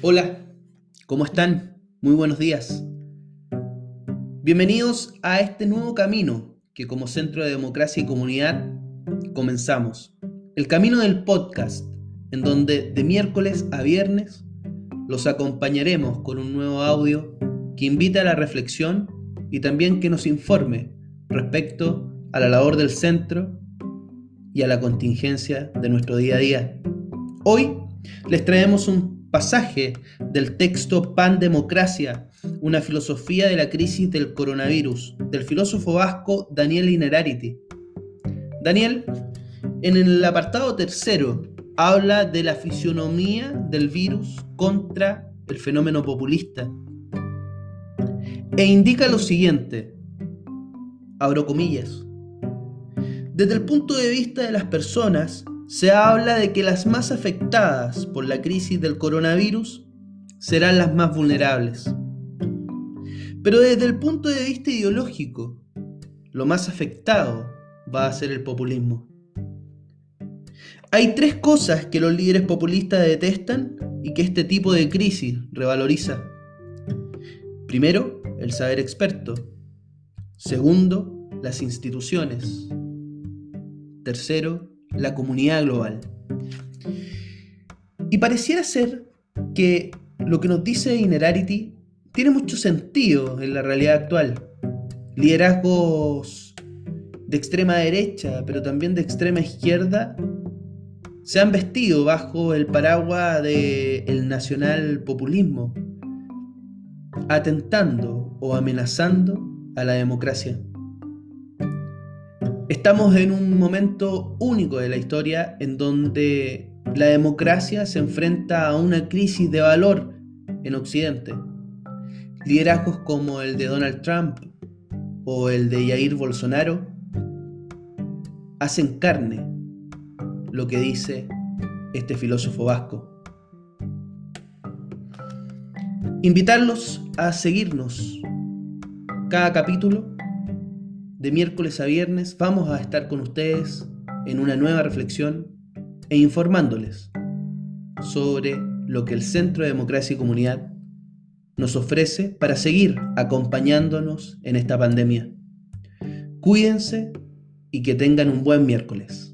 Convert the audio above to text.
Hola, ¿cómo están? Muy buenos días. Bienvenidos a este nuevo camino que como Centro de Democracia y Comunidad comenzamos. El camino del podcast, en donde de miércoles a viernes los acompañaremos con un nuevo audio que invita a la reflexión y también que nos informe respecto a la labor del centro y a la contingencia de nuestro día a día. Hoy les traemos un pasaje del texto Pan Democracia, una filosofía de la crisis del coronavirus, del filósofo vasco Daniel Inerarity. Daniel, en el apartado tercero, habla de la fisionomía del virus contra el fenómeno populista. E indica lo siguiente, abro comillas, desde el punto de vista de las personas, se habla de que las más afectadas por la crisis del coronavirus serán las más vulnerables. Pero desde el punto de vista ideológico, lo más afectado va a ser el populismo. Hay tres cosas que los líderes populistas detestan y que este tipo de crisis revaloriza. Primero, el saber experto. Segundo, las instituciones. Tercero, la comunidad global. Y pareciera ser que lo que nos dice Inerarity tiene mucho sentido en la realidad actual. Liderazgos de extrema derecha, pero también de extrema izquierda, se han vestido bajo el paraguas del nacional populismo, atentando o amenazando a la democracia. Estamos en un momento único de la historia en donde la democracia se enfrenta a una crisis de valor en Occidente. Liderazgos como el de Donald Trump o el de Jair Bolsonaro hacen carne lo que dice este filósofo vasco. Invitarlos a seguirnos cada capítulo de miércoles a viernes vamos a estar con ustedes en una nueva reflexión e informándoles sobre lo que el Centro de Democracia y Comunidad nos ofrece para seguir acompañándonos en esta pandemia. Cuídense y que tengan un buen miércoles.